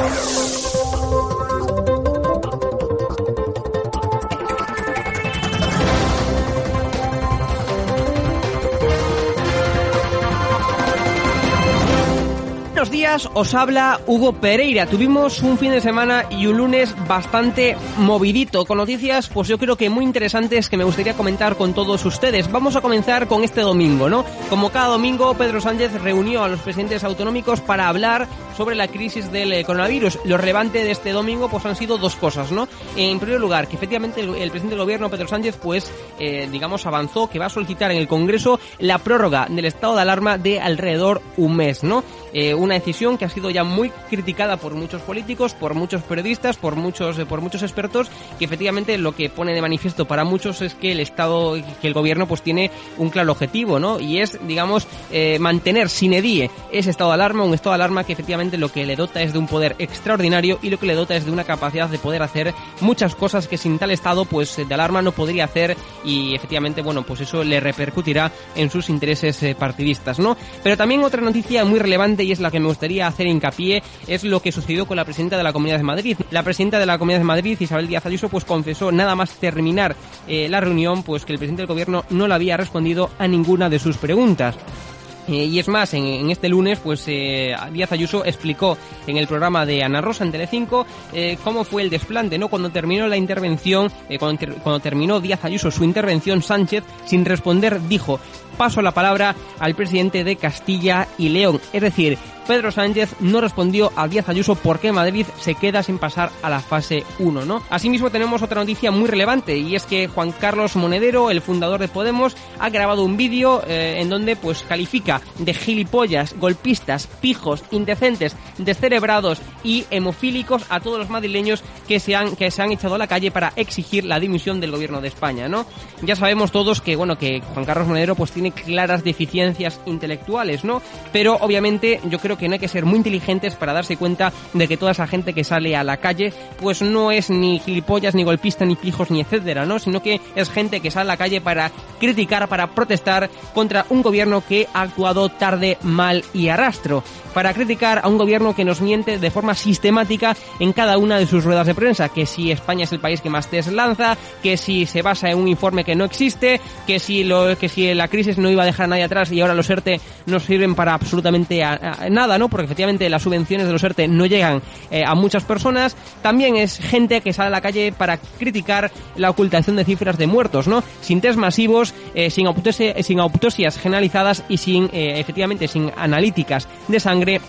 Música os habla Hugo Pereira. Tuvimos un fin de semana y un lunes bastante movidito, con noticias, pues yo creo que muy interesantes que me gustaría comentar con todos ustedes. Vamos a comenzar con este domingo, ¿no? Como cada domingo, Pedro Sánchez reunió a los presidentes autonómicos para hablar sobre la crisis del eh, coronavirus. Lo relevante de este domingo, pues han sido dos cosas, ¿no? En primer lugar, que efectivamente el, el presidente del gobierno, Pedro Sánchez, pues, eh, digamos, avanzó que va a solicitar en el Congreso la prórroga del estado de alarma de alrededor un mes, ¿no? Eh, una decisión que ha sido ya muy criticada por muchos políticos, por muchos periodistas, por muchos, eh, por muchos expertos, que efectivamente lo que pone de manifiesto para muchos es que el Estado, que el gobierno pues tiene un claro objetivo, ¿no? Y es, digamos, eh, mantener sin edie ese estado de alarma, un estado de alarma que efectivamente lo que le dota es de un poder extraordinario y lo que le dota es de una capacidad de poder hacer muchas cosas que sin tal estado pues de alarma no podría hacer y efectivamente, bueno, pues eso le repercutirá en sus intereses eh, partidistas, ¿no? Pero también otra noticia muy relevante y es la que me gustaría hacer hincapié es lo que sucedió con la presidenta de la Comunidad de Madrid. La presidenta de la Comunidad de Madrid, Isabel Díaz Ayuso, pues confesó nada más terminar eh, la reunión, pues que el presidente del gobierno no le había respondido a ninguna de sus preguntas. Eh, y es más, en, este lunes, pues eh, Díaz Ayuso explicó en el programa de Ana Rosa en Telecinco eh, cómo fue el desplante, ¿no? Cuando terminó la intervención, cuando, ter cuando terminó Díaz Ayuso su intervención, Sánchez, sin responder, dijo, paso la palabra al presidente de Castilla y León. Es decir, Pedro Sánchez no respondió a Díaz Ayuso por qué Madrid se queda sin pasar a la fase 1, ¿no? Asimismo tenemos otra noticia muy relevante y es que Juan Carlos Monedero, el fundador de Podemos, ha grabado un vídeo eh, en donde pues califica de gilipollas, golpistas, pijos, indecentes, descerebrados y hemofílicos a todos los madrileños que se han que se han echado a la calle para exigir la dimisión del gobierno de España, ¿no? Ya sabemos todos que bueno, que Juan Carlos Monedero pues tiene claras deficiencias intelectuales, ¿no? Pero obviamente yo creo que no hay que ser muy inteligentes para darse cuenta de que toda esa gente que sale a la calle pues no es ni gilipollas, ni golpista, ni pijos, ni etcétera, ¿no? Sino que es gente que sale a la calle para criticar, para protestar contra un gobierno que ha actuado tarde, mal y arrastro. Para criticar a un gobierno que nos miente de forma sistemática en cada una de sus ruedas de prensa, que si España es el país que más test lanza, que si se basa en un informe que no existe, que si lo, que si la crisis no iba a dejar a nadie atrás y ahora los ERTE no sirven para absolutamente nada, ¿no? Porque efectivamente las subvenciones de los ERTE no llegan eh, a muchas personas. También es gente que sale a la calle para criticar la ocultación de cifras de muertos, ¿no? Sin test masivos, eh, sin autopsias generalizadas y sin, eh, efectivamente, sin analíticas de sangre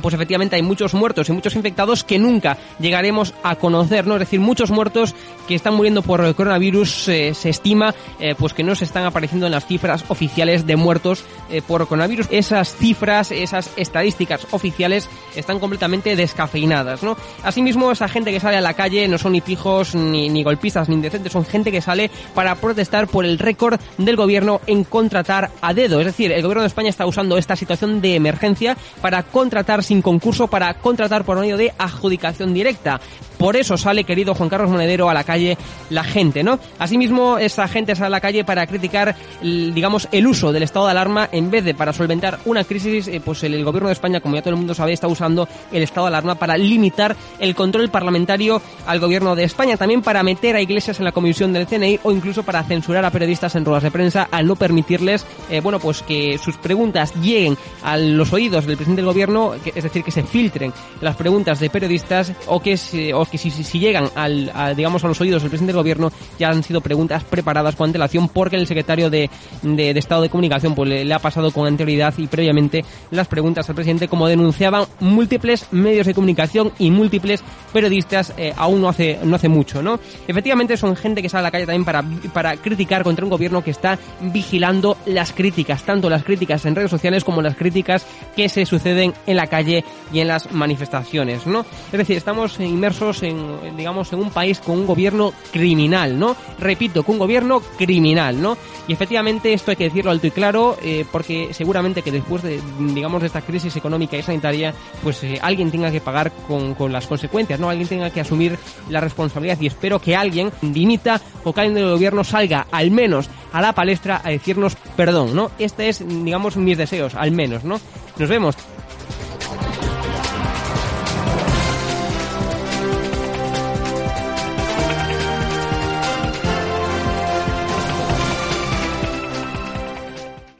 pues efectivamente hay muchos muertos y muchos infectados que nunca llegaremos a conocer, ¿no? Es decir, muchos muertos que están muriendo por coronavirus eh, se estima eh, pues que no se están apareciendo en las cifras oficiales de muertos eh, por coronavirus. Esas cifras, esas estadísticas oficiales están completamente descafeinadas, ¿no? Asimismo, esa gente que sale a la calle no son ni pijos, ni, ni golpistas, ni indecentes, son gente que sale para protestar por el récord del gobierno en contratar a dedo. Es decir, el gobierno de España está usando esta situación de emergencia para contratar sin concurso para contratar por medio de adjudicación directa. Por eso sale, querido Juan Carlos Monedero, a la calle la gente, ¿no? Asimismo, esa gente sale a la calle para criticar, digamos, el uso del estado de alarma en vez de para solventar una crisis, eh, pues el, gobierno de España, como ya todo el mundo sabe, está usando el estado de alarma para limitar el control parlamentario al gobierno de España, también para meter a iglesias en la comisión del CNI o incluso para censurar a periodistas en ruedas de prensa al no permitirles, eh, bueno, pues que sus preguntas lleguen a los oídos del presidente del gobierno, es decir, que se filtren las preguntas de periodistas o que, o que si, si llegan al, digamos, a los oídos del presidente del gobierno ya han sido preguntas preparadas con antelación porque el secretario de, de, Estado de Comunicación pues le, ha pasado con anterioridad y previamente las preguntas al presidente como denunciaban múltiples medios de comunicación y múltiples periodistas eh, aún no hace, no hace mucho, ¿no? Efectivamente son gente que sale a la calle también para, para criticar contra un gobierno que está vigilando las críticas, tanto las críticas en redes sociales como las críticas que se suceden en la calle y en las manifestaciones, ¿no? Es decir, estamos inmersos en, digamos, en un país con un gobierno criminal, ¿no? Repito, con un gobierno criminal, ¿no? Y efectivamente esto hay que decirlo alto y claro, eh, porque seguramente que después de, digamos, de esta crisis económica y sanitaria, pues eh, alguien tenga que pagar con, con, las consecuencias, ¿no? Alguien tenga que asumir la responsabilidad y espero que alguien dimita o que alguien del gobierno salga al menos a la palestra a decirnos perdón, ¿no? Este es, digamos, mis deseos, al menos, ¿no? Nos vemos.